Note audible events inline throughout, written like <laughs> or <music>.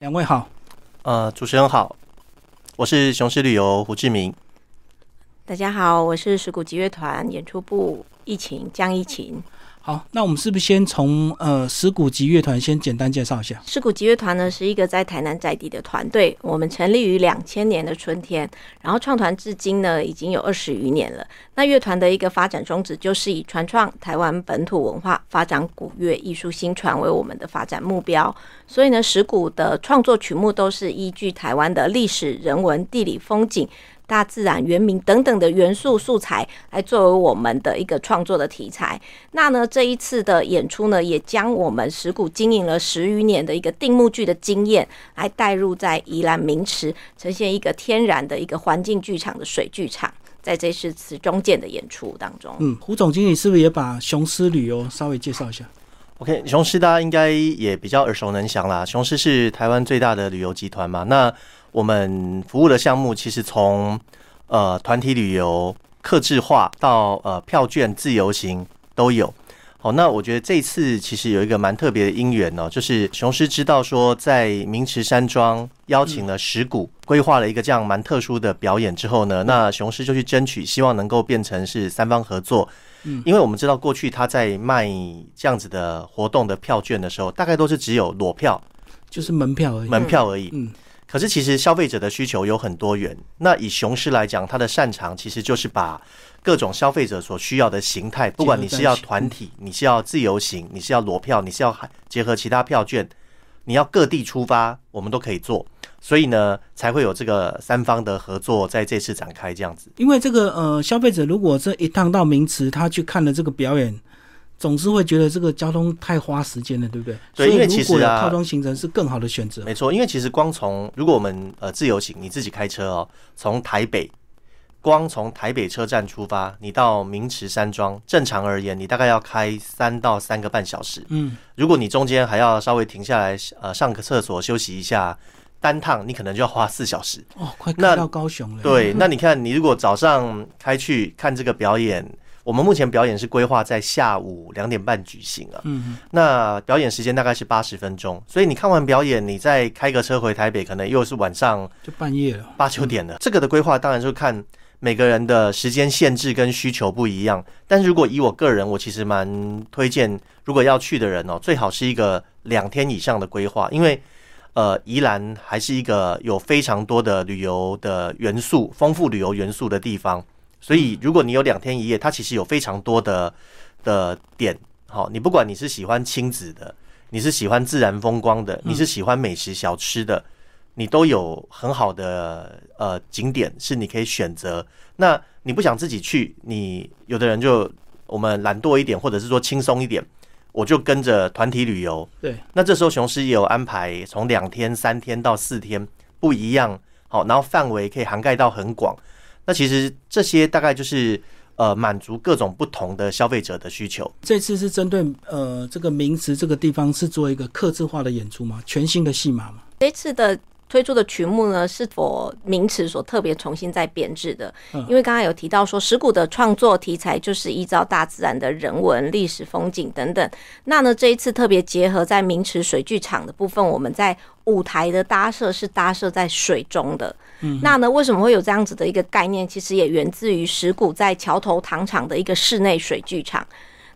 两位好，呃，主持人好，我是雄狮旅游胡志明。大家好，我是石鼓集乐团演出部疫情江疫情。好，那我们是不是先从呃石鼓集乐团先简单介绍一下？石鼓集乐团呢是一个在台南在地的团队，我们成立于两千年的春天，然后创团至今呢已经有二十余年了。那乐团的一个发展宗旨就是以传创台湾本土文化、发展古乐艺术新传为我们的发展目标。所以呢，石鼓的创作曲目都是依据台湾的历史、人文、地理、风景。大自然、原名等等的元素素材来作为我们的一个创作的题材。那呢，这一次的演出呢，也将我们石鼓经营了十余年的一个定目剧的经验，来带入在宜兰名池，呈现一个天然的一个环境剧场的水剧场，在这次词中间的演出当中。嗯，胡总经理是不是也把雄狮旅游稍微介绍一下？OK，雄狮大家应该也比较耳熟能详啦。雄狮是台湾最大的旅游集团嘛，那。我们服务的项目其实从呃团体旅游、客制化到呃票券自由行都有。好，那我觉得这次其实有一个蛮特别的因缘哦，就是雄狮知道说在明池山庄邀请了石鼓，规划了一个这样蛮特殊的表演之后呢，那雄狮就去争取，希望能够变成是三方合作。嗯，因为我们知道过去他在卖这样子的活动的票券的时候，大概都是只有裸票，就是门票而已，门票而已。嗯。可是其实消费者的需求有很多元。那以雄狮来讲，它的擅长其实就是把各种消费者所需要的形态，不管你是要团体，你是要自由行，你是要裸票，你是要结合其他票券，你要各地出发，我们都可以做。所以呢，才会有这个三方的合作在这次展开这样子。因为这个呃，消费者如果这一趟到名池，他去看了这个表演。总是会觉得这个交通太花时间了，对不对？对，因为其实啊，套装行程是更好的选择。没错，因为其实光从如果我们呃自由行，你自己开车哦，从台北，光从台北车站出发，你到明池山庄，正常而言，你大概要开三到三个半小时。嗯，如果你中间还要稍微停下来呃上个厕所休息一下，单趟你可能就要花四小时。哦，快开到高雄了。对，那你看，你如果早上开去看这个表演。我们目前表演是规划在下午两点半举行啊，嗯，那表演时间大概是八十分钟，所以你看完表演，你再开个车回台北，可能又是晚上就半夜了，八九点了。这个的规划当然就看每个人的时间限制跟需求不一样，但是如果以我个人，我其实蛮推荐，如果要去的人哦，最好是一个两天以上的规划，因为呃，宜兰还是一个有非常多的旅游的元素、丰富旅游元素的地方。所以，如果你有两天一夜，它其实有非常多的的点。好，你不管你是喜欢亲子的，你是喜欢自然风光的，你是喜欢美食小吃的，你都有很好的呃景点是你可以选择。那你不想自己去，你有的人就我们懒惰一点，或者是说轻松一点，我就跟着团体旅游。对，那这时候雄狮也有安排，从两天、三天到四天不一样。好，然后范围可以涵盖到很广。那其实这些大概就是呃满足各种不同的消费者的需求。这次是针对呃这个名词这个地方是做一个刻字化的演出吗？全新的戏码吗？这次的。推出的曲目呢，是否名词所特别重新再编制的？因为刚刚有提到说，石鼓的创作题材就是依照大自然的人文、历史、风景等等。那呢，这一次特别结合在名池水剧场的部分，我们在舞台的搭设是搭设在水中的。那呢，为什么会有这样子的一个概念？其实也源自于石鼓在桥头糖厂的一个室内水剧场。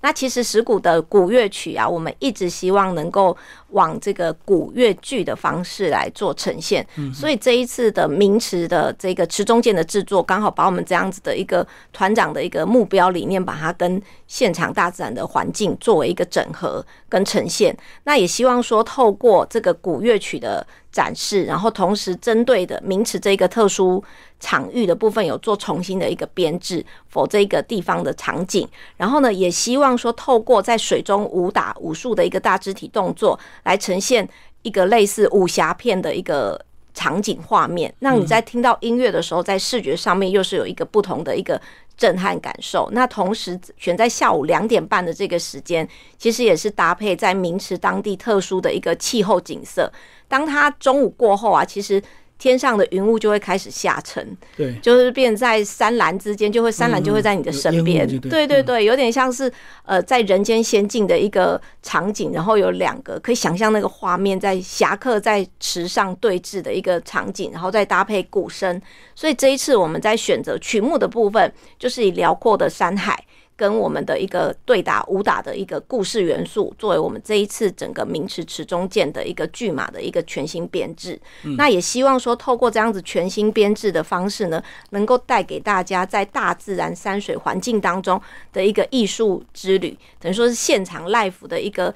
那其实石鼓的古乐曲啊，我们一直希望能够往这个古乐剧的方式来做呈现，所以这一次的名池的这个池中剑的制作，刚好把我们这样子的一个团长的一个目标理念，把它跟现场大自然的环境作为一个整合跟呈现。那也希望说，透过这个古乐曲的展示，然后同时针对的名池这个特殊。场域的部分有做重新的一个编制，否这个地方的场景。然后呢，也希望说透过在水中武打武术的一个大肢体动作，来呈现一个类似武侠片的一个场景画面。让你在听到音乐的时候，在视觉上面又是有一个不同的一个震撼感受。那同时选在下午两点半的这个时间，其实也是搭配在明池当地特殊的一个气候景色。当它中午过后啊，其实。天上的云雾就会开始下沉，对，就是变在山岚之间，就会山岚就会在你的身边，对。对对，有点像是呃在人间仙境的一个场景，然后有两个可以想象那个画面在侠客在池上对峙的一个场景，然后再搭配鼓声，所以这一次我们在选择曲目的部分，就是以辽阔的山海。跟我们的一个对打武打的一个故事元素，作为我们这一次整个名池池中剑的一个剧码的一个全新编制。那也希望说，透过这样子全新编制的方式呢，能够带给大家在大自然山水环境当中的一个艺术之旅，等于说是现场 l i f e 的一个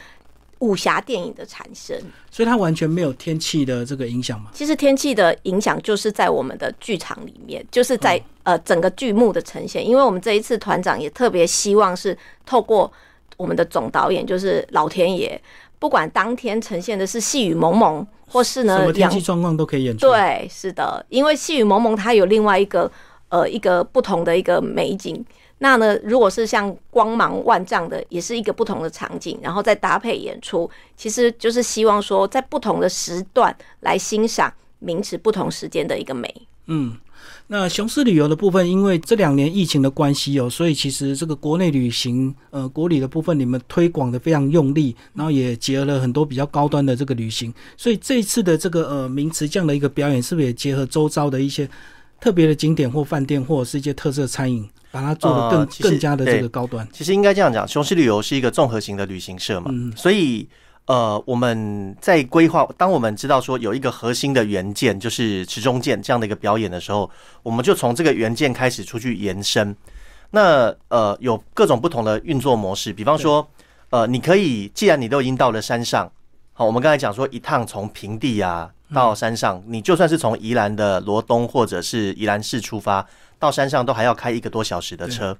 武侠电影的产生。所以它完全没有天气的这个影响嘛。其实天气的影响就是在我们的剧场里面，就是在、呃整个剧目的呈现。因为我们这一次团长也特别希望是透过我们的总导演，就是老天爷，不管当天呈现的是细雨蒙蒙，或是什呢么天气状况都可以演出。，对，是的，因为细雨蒙蒙它有另外一个呃一个不同的一个美景。那呢，如果是像光芒万丈的，也是一个不同的场景，然后再搭配演出，其实就是希望说，在不同的时段来欣赏名词不同时间的一个美。嗯。那雄狮旅游的部分，因为这两年疫情的关系哦，所以其实这个国内旅行，呃，国旅的部分你们推广的非常用力，然后也结合了很多比较高端的这个旅行，所以这一次的这个呃名词这样的一个表演，是不是也结合周遭的一些特别的景点或饭店，或者是一些特色餐饮，把它做得更、呃更加的这个高端？其实应该这样讲，雄狮旅游是一个综合型的旅行社嘛，嗯。所以呃，我们在规划，当我们知道说有一个核心的元件，就是池中剑这样的一个表演的时候，我们就从这个元件开始出去延伸。那呃，有各种不同的运作模式，比方说，呃，你可以，既然你都已经到了山上，好，我们刚才讲说一趟从平地啊到山上，你就算是从宜兰的罗东或者是宜兰市出发到山上，都还要开一个多小时的车，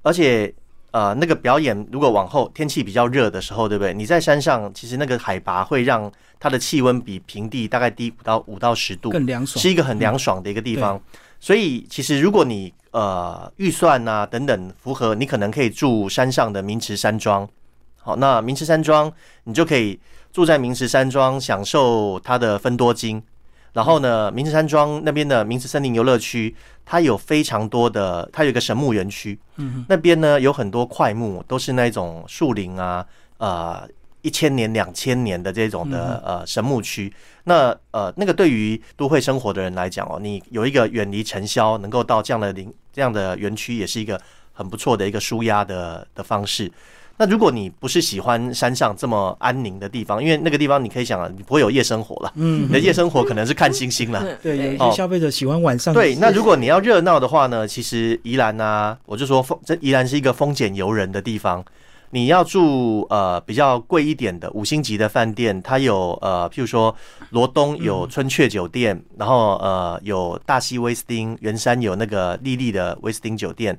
而且呃，那个表演如果往后天气比较热的时候，对不对？你在山上，其实那个海拔会让它的气温比平地大概低五到五到十度，更凉爽是。一个很凉爽的一个地方。所以其实如果你呃预算啊等等符合，你可能可以住山上的明池山庄。好，那明池山庄你就可以住在明池山庄，享受它的分多金。然后呢，明池山庄那边的明池森林游乐区，它有非常多的，它有一个神木园区，嗯那边呢有很多块木，都是那种树林啊，呃，一千年、两千年的这种的呃神木区。那呃，那个对于都会生活的人来讲哦，你有一个远离尘嚣，能够到这样的林这样的园区，也是一个很不错的一个舒压的的方式。那如果你不是喜欢山上这么安宁的地方，因为那个地方你可以想啊，你不会有夜生活了，嗯你的夜生活可能是看星星了。嗯对，有一哦些消费者喜欢晚上对，那如果你要热闹的话呢，其实宜兰啊，我就说风这宜兰是一个风俭游人的地方。你要住呃比较贵一点的五星级的饭店，它有呃譬如说罗东有春雀酒店，然后呃有大溪威斯汀，圆山有那个丽丽的威斯汀酒店。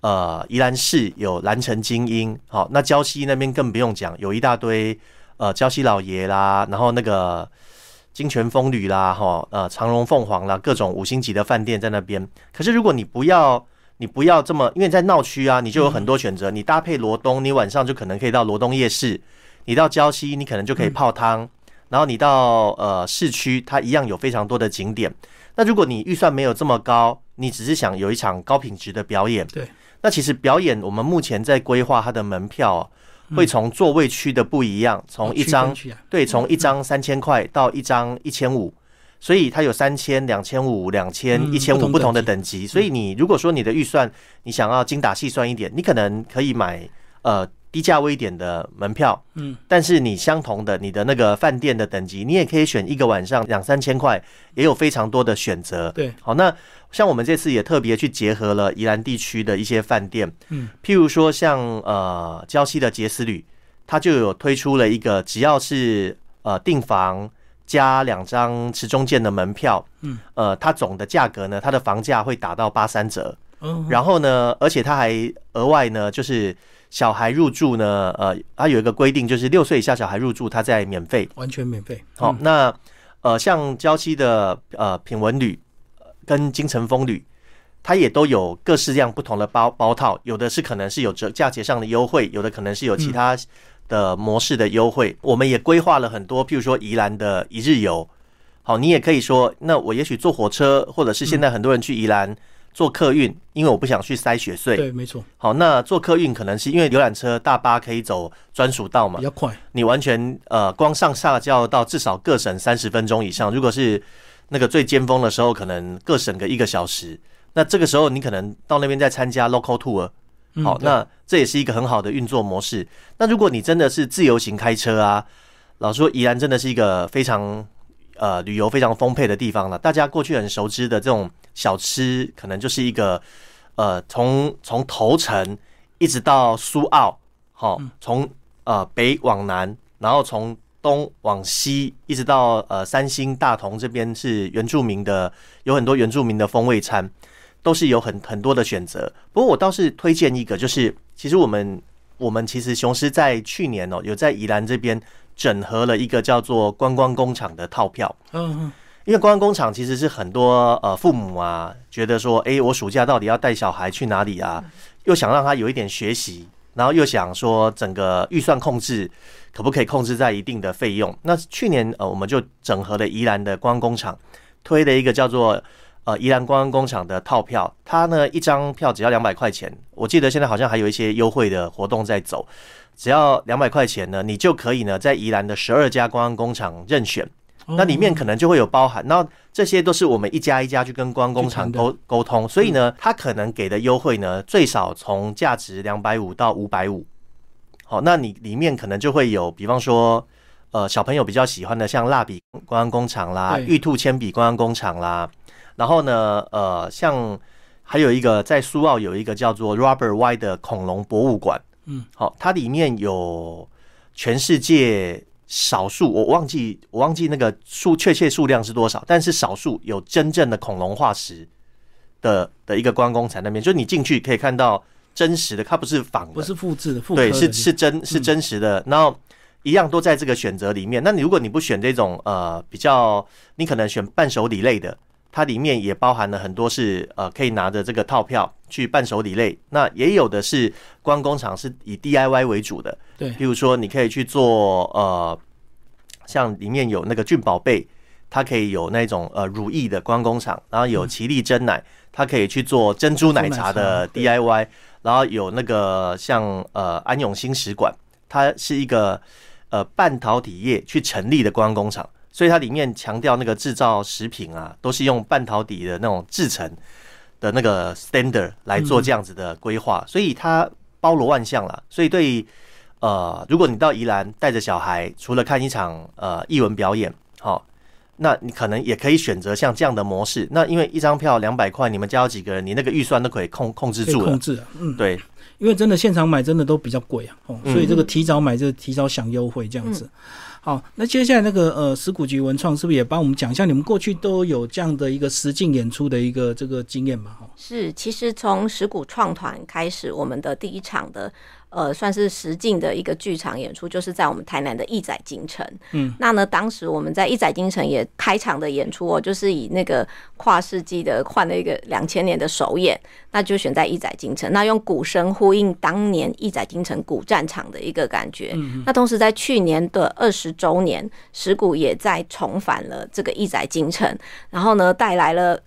呃，宜兰市有蓝城精英，好，那礁溪那边更不用讲，有一大堆呃礁溪老爷啦，然后那个金泉风旅啦，哈，呃，长荣凤凰啦，各种五星级的饭店在那边。可是如果你不要，你不要这么，因为在闹区啊，你就有很多选择。你搭配罗东，你晚上就可能可以到罗东夜市；你到礁溪，你可能就可以泡汤。然后你到呃市区，它一样有非常多的景点。那如果你预算没有这么高，你只是想有一场高品质的表演，对，那其实表演我们目前在规划它的门票、啊，会从座位区的不一样，从一张对，从一张三千块到一张一千五，所以它有三千、两千五、两千、嗯一千五不同的等等级。所以你如果说你的预算你想要精打细算一点，你可能可以买呃低价位一点的门票，嗯，但是你相同的你的那个饭店的等级，你也可以选一个晚上两三千块，也有非常多的选择。对，好，那像我们这次也特别去结合了宜兰地区的一些饭店，嗯，譬如说像呃礁溪的杰斯旅，它就有推出了一个只要是呃订房加两张池中剑的门票，嗯，呃，它总的价格呢，它的房价会打到八三折，哦，然后呢，而且它还额外呢，就是小孩入住呢，呃，它有一个规定，就是六岁以下小孩入住，它在免费。完全免费。好、嗯那呃，像娇妻的呃品文旅呃跟金城风旅，它也都有各式各样不同的包包套，有的是可能是有折价钱上的优惠，有的可能是有其他的模式的优惠。我们也规划了很多，譬如说宜兰的一日游。好，你也可以说，那我也许坐火车，或者是现在很多人去宜兰坐客运，因为我不想去塞雪隧。对，没错，好，那坐客运可能是因为游览车、大巴可以走专属道嘛比，较快。你完全呃光上下就要到至少各省三十分钟以上。如果是那个最尖峰的时候，可能各省个一个小时。那这个时候你可能到那边再参加 local tour，好，嗯那这也是一个很好的运作模式。那如果你真的是自由行开车啊，老实说，宜兰真的是一个非常呃旅游非常丰沛的地方了。大家过去很熟知的这种小吃，可能就是一个呃从从头城一直到苏澳，好、从呃北往南，然后从东往西，一直到呃三星大同这边是原住民的，有很多原住民的风味餐。都是有很很多的选择。不过我倒是推荐一个，就是其实我们我们其实雄狮在去年哦，有在宜兰这边整合了一个叫做观光工厂的套票。嗯嗯，因为观光工厂其实是很多呃父母啊，觉得说，诶，我暑假到底要带小孩去哪里啊？又想让他有一点学习，然后又想说整个预算控制可不可以控制在一定的费用？那去年呃，我们就整合了宜兰的观光工厂，推了一个叫做呃宜兰观光工厂的套票，它呢一张票只要两百块钱，我记得现在好像还有一些优惠的活动在走，只要两百块钱呢，你就可以呢在宜兰的十二家观光工厂任选。那里面可能就会有包含，那这些都是我们一家一家去跟观光工厂沟沟通，所以呢，他可能给的优惠呢，最少从价值两百五到五百五。好，那你里面可能就会有，比方说，呃，小朋友比较喜欢的，像蜡笔观光工厂啦、玉兔铅笔观光工厂啦，然后呢，呃，像还有一个在苏澳有一个叫做 Robert Y 的恐龙博物馆，嗯，好，它里面有全世界少数，我忘记我忘记那个数确切数量是多少，但是少数有真正的恐龙化石的的一个观光产那边，就是你进去可以看到真实的，它不是仿的，不是复制的，复刻对，是是真是真实的，然后一样都在这个选择里面。那你如果你不选这种呃比较，你可能选伴手礼类的，它里面也包含了很多是呃可以拿着这个套票去伴手礼类。那也有的是观光厂是以 DIY 为主的，对譬如说你可以去做呃，像里面有那个俊宝贝。它可以有那种呃如意的观光厂，然后有奇力真奶，它可以去做珍珠奶茶的 DIY，然后有那个像呃安永新食馆，它是一个呃半导体业去成立的观光工厂，所以它里面强调那个制造食品啊，都是用半导体的那种制成的那个 standard 来做这样子的规划，所以它包罗万象了。所以对于呃，如果你到宜兰带着小孩，除了看一场呃艺文表演，好、那你可能也可以选择像这样的模式。那因为一张票两百块，你们家有几个人，你那个预算都可以控控制住了控。制啊，嗯，对，因为真的现场买真的都比较贵啊，哦，嗯所以这个提早买就提早享优惠这样子。好，那接下来那个呃，石鼓局文创是不是也帮我们讲一下，你们过去都有这样的一个实境演出的一个这个经验嘛？哈，是，其实从石鼓创团开始，我们的第一场的呃，算是实境的一个剧场演出，就是在我们台南的义载京城。嗯，那呢，当时我们在义载京城也开场的演出哦，就是以那个跨世纪的换了一个两千年的首演，那就选在义载京城，那用鼓声呼应当年义载京城古战场的一个感觉。嗯那同时在去年的二十周年，石鼓也在重返了这个义载京城，然后呢，带来了。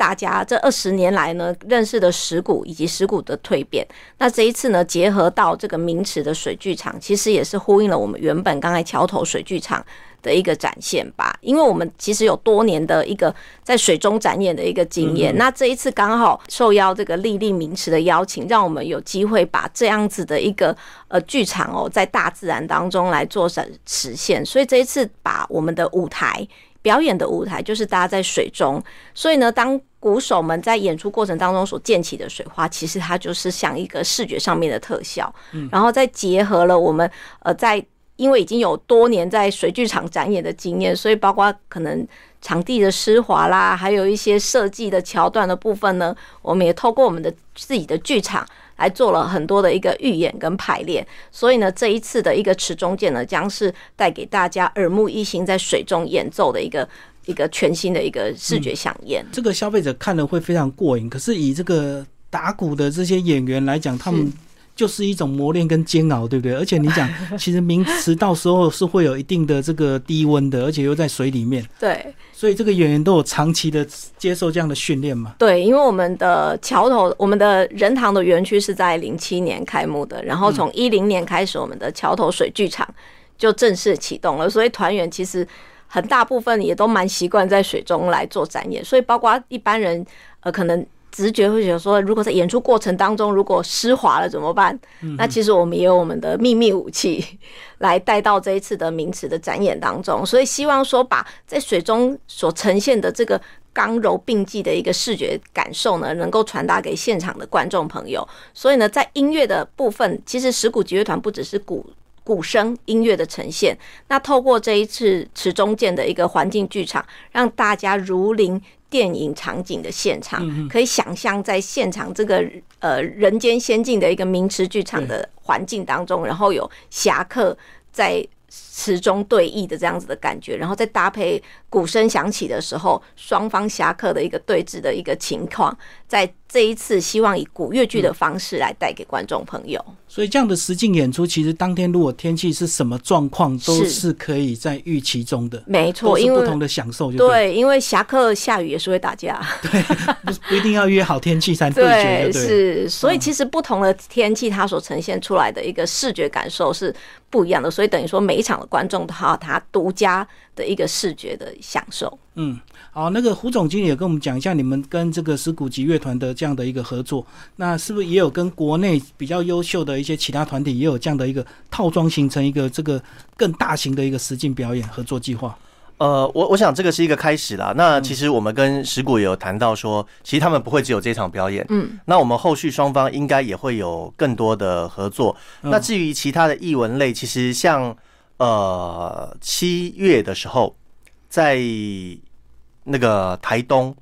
大家这二十年来呢，认识的石鼓以及石鼓的蜕变。那这一次呢，结合到这个名池的水剧场，其实也是呼应了我们原本刚才桥头水剧场的一个展现吧。因为我们其实有多年的一个在水中展演的一个经验，那这一次刚好受邀这个丽丽名池的邀请，让我们有机会把这样子的一个呃剧场哦，在大自然当中来做实实现。所以这一次把我们的舞台。表演的舞台就是搭在水中，所以呢，当鼓手们在演出过程当中所溅起的水花，其实它就是像一个视觉上面的特效，嗯然后再结合了我们呃在。因为已经有多年在水剧场展演的经验，所以包括可能场地的湿滑啦，还有一些设计的桥段的部分呢，我们也透过我们的自己的剧场来做了很多的一个预演跟排练。所以呢，这一次的一个池中剑呢，将是带给大家耳目一新，在水中演奏的一个一个全新的一个视觉飨宴。这个消费者看了会非常过瘾，可是以这个打鼓的这些演员来讲，他们就是一种磨练跟煎熬，对不对？而且你讲，<laughs> 其实名词到时候是会有一定的这个低温的，而且又在水里面，对，所以这个演员都有长期的接受这样的训练嘛。对，因为我们的桥头，我们的人堂的园区是在零七年开幕的，然后从一零年开始，我们的桥头水剧场就正式启动了，所以团员其实很大部分也都蛮习惯在水中来做展演，所以包括一般人，呃，可能。直觉会觉得说，如果在演出过程当中如果湿滑了怎么办？那其实我们也有我们的秘密武器来带到这一次的名词的展演当中，所以希望说把在水中所呈现的这个刚柔并济的一个视觉感受呢，能够传达给现场的观众朋友。所以呢，在音乐的部分，其实石鼓集乐团不只是鼓鼓声音乐的呈现，那透过这一次池中建的一个环境剧场，让大家如临。电影场景的现场，可以想象在现场这个呃人间仙境的一个名池剧场的环境当中，然后有侠客在池中对弈的这样子的感觉，然后再搭配鼓声响起的时候，双方侠客的一个对峙的一个情况，在这一次希望以古乐剧的方式来带给观众朋友。所以这样的实景演出，其实当天如果天气是什么状况，都是可以在预期中的。没错，因为不同的享受就对。因为侠客下雨也是会打架，对，不 <laughs> 不一定要约好天气才对决。对，是。所以其实不同的天气，它所呈现出来的一个视觉感受是不一样的。所以等于说，每一场的观众都有他独家的一个视觉的享受。嗯。好，那个胡总经理也跟我们讲一下，你们跟这个石鼓集乐团的这样的一个合作，那是不是也有跟国内比较优秀的一些其他团体也有这样的一个套装，形成一个这个更大型的一个实境表演合作计划？呃，我我想这个是一个开始啦。那其实我们跟石鼓也有谈到说，其实他们不会只有这场表演，嗯，那我们后续双方应该也会有更多的合作。那至于其他的艺文类，其实像呃七月的时候在。那个台东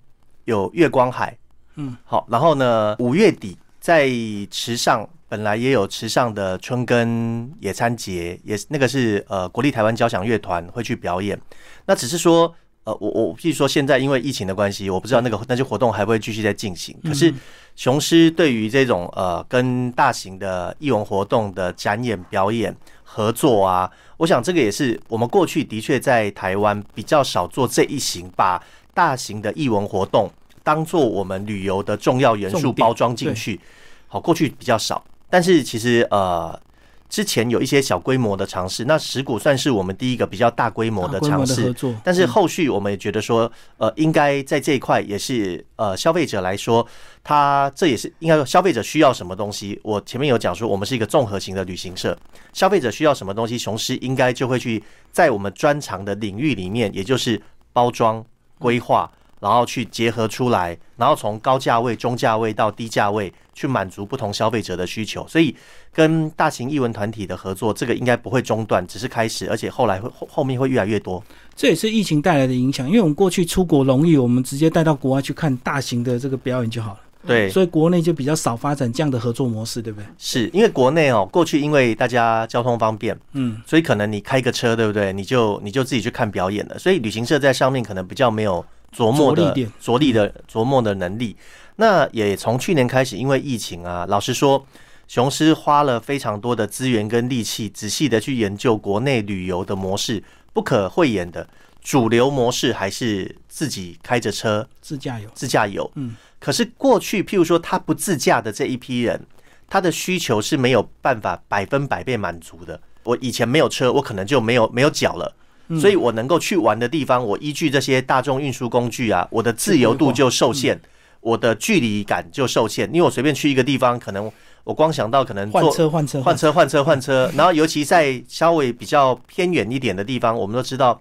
有月光海，嗯，好，然后呢，五月底在池上本来也有池上的春耕野餐节，也那个是呃国立台湾交响乐团会去表演。那只是说，呃，我我譬如说，现在因为疫情的关系，我不知道那个那些活动还会继续在进行。可是雄狮对于这种呃跟大型的艺文活动的展演表演合作啊。我想这个也是我们过去的确在台湾比较少做这一型，把大型的艺文活动当做我们旅游的重要元素包装进去。好，过去比较少，但是其实呃。之前有一些小规模的尝试，那石鼓算是我们第一个比较大规模的尝试。但是后续我们也觉得说，呃，应该在这一块也是呃消费者来说，他这也是应该说消费者需要什么东西。我前面有讲说，我们是一个综合型的旅行社，消费者需要什么东西，雄狮应该就会去在我们专长的领域里面，也就是包装规划。然后去结合出来，然后从高价位、中价位到低价位，去满足不同消费者的需求。所以，跟大型艺文团体的合作，这个应该不会中断，只是开始，而且后来会后后面会越来越多。这也是疫情带来的影响，因为我们过去出国容易，我们直接带到国外去看大型的这个表演就好了。对，所以国内就比较少发展这样的合作模式，对不对？是因为国内哦，过去因为大家交通方便，嗯，所以可能你开个车，对不对？你就你就自己去看表演了。所以旅行社在上面可能比较没有。琢磨的着力的琢磨的能力，那也从去年开始，因为疫情啊，老实说，雄狮花了非常多的资源跟力气，仔细的去研究国内旅游的模式，不可讳言的主流模式还是自己开着车自驾游，自驾游。嗯，可是过去譬如说他不自驾的这一批人，他的需求是没有办法百分百被满足的。我以前没有车，我可能就没有没有脚了。所以我能够去玩的地方，我依据这些大众运输工具啊，我的自由度就受限，我的距离感就受限。因为我随便去一个地方，可能我光想到可能换车换车换车换车换车，然后尤其在稍微比较偏远一点的地方，我们都知道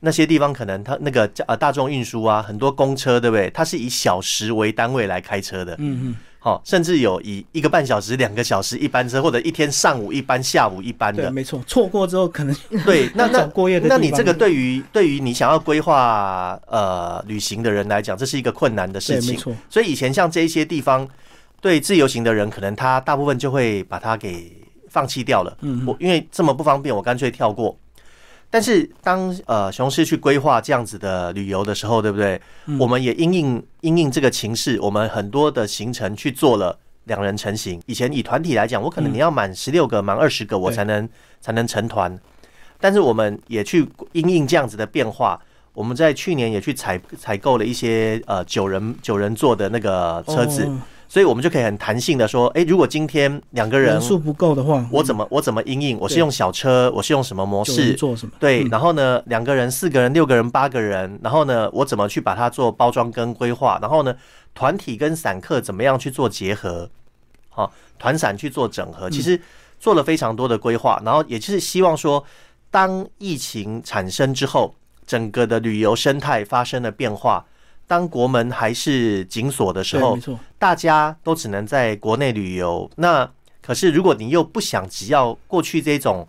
那些地方可能它那个呃大众运输啊，很多公车对不对？它是以小时为单位来开车的。嗯嗯。好，甚至有以一个半小时、两个小时一班车，或者一天上午一班、下午一班的。对，没错，错过之后可能对 <laughs> 那那过夜的。那你这个对于对于你想要规划呃旅行的人来讲，这是一个困难的事情。没错。所以以前像这一些地方，对自由行的人，可能他大部分就会把它给放弃掉了。嗯。我因为这么不方便，我干脆跳过。但是当呃雄狮去规划这样子的旅游的时候，对不对？我们也因应因应这个情势，我们很多的行程去做了两人成型。以前以团体来讲，我可能你要满十六个、满二十个，我才能才能成团。但是我们也去因应这样子的变化，我们在去年也去采采购了一些呃九人九人座的那个车子，所以我们就可以很弹性的说，哎，如果今天两个人人数不够的话，我怎么我怎么应应？我是用小车，我是用什么模式做什么？对，然后呢，两个人、四个人、六个人、八个人，然后呢，我怎么去把它做包装跟规划？然后呢，团体跟散客怎么样去做结合？好，团散去做整合，其实做了非常多的规划，然后也就是希望说。当疫情产生之后，整个的旅游生态发生了变化。当国门还是紧锁的时候，大家都只能在国内旅游。那可是，如果你又不想只要过去这种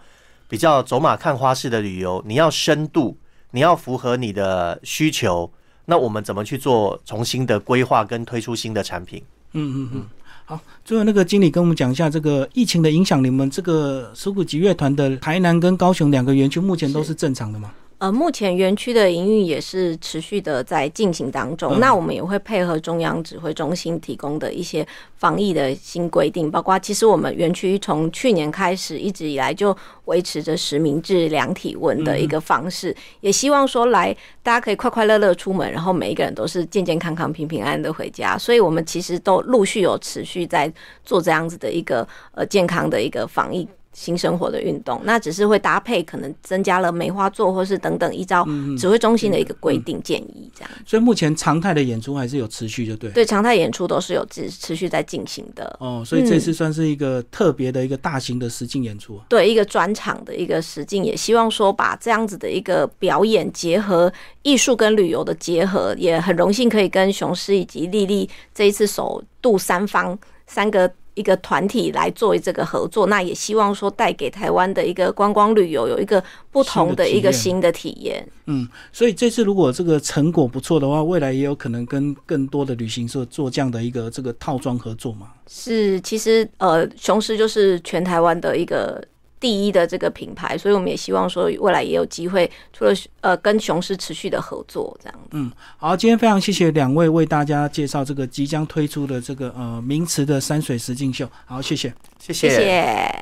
比较走马看花式的旅游，你要深度，你要符合你的需求，那我们怎么去做重新的规划跟推出新的产品？嗯嗯嗯。好，最后那个经理跟我们讲一下这个疫情的影响，你们这个石鼓集乐团的台南跟高雄两个园区目前都是正常的吗？呃，目前园区的营运也是持续的在进行当中。那我们也会配合中央指挥中心提供的一些防疫的新规定，包括其实我们园区从去年开始一直以来就维持着实名制量体温的一个方式，也希望说来大家可以快快乐乐出门，然后每一个人都是健健康康、平平安安的回家。所以我们其实都陆续有持续在做这样子的一个呃健康的一个防疫。新生活的运动，那只是会搭配，可能增加了梅花座，或是等等，依照指挥中心的一个规定建议这样。所以目前常态的演出还是有持续，就对。对，常态演出都是有持持续在进行的。哦，所以这次算是一个特别的一个大型的实境演出。对，一个专场的一个实境，也希望说把这样子的一个表演结合艺术跟旅游的结合，也很荣幸可以跟雄狮以及丽丽这一次首度三方三个。一个团体来做这个合作，那也希望说带给台湾的一个观光旅游有一个不同的一个新的体验。嗯，所以这次如果这个成果不错的话，未来也有可能跟更多的旅行社做这样的一个这个套装合作嘛？是，其实呃，雄狮就是全台湾的一个。第一的这个品牌，所以我们也希望说未来也有机会，除了呃跟雄狮持续的合作，这样子。嗯，好，今天非常谢谢两位为大家介绍这个即将推出的这个呃名词的山水石境秀，好，謝謝，謝謝。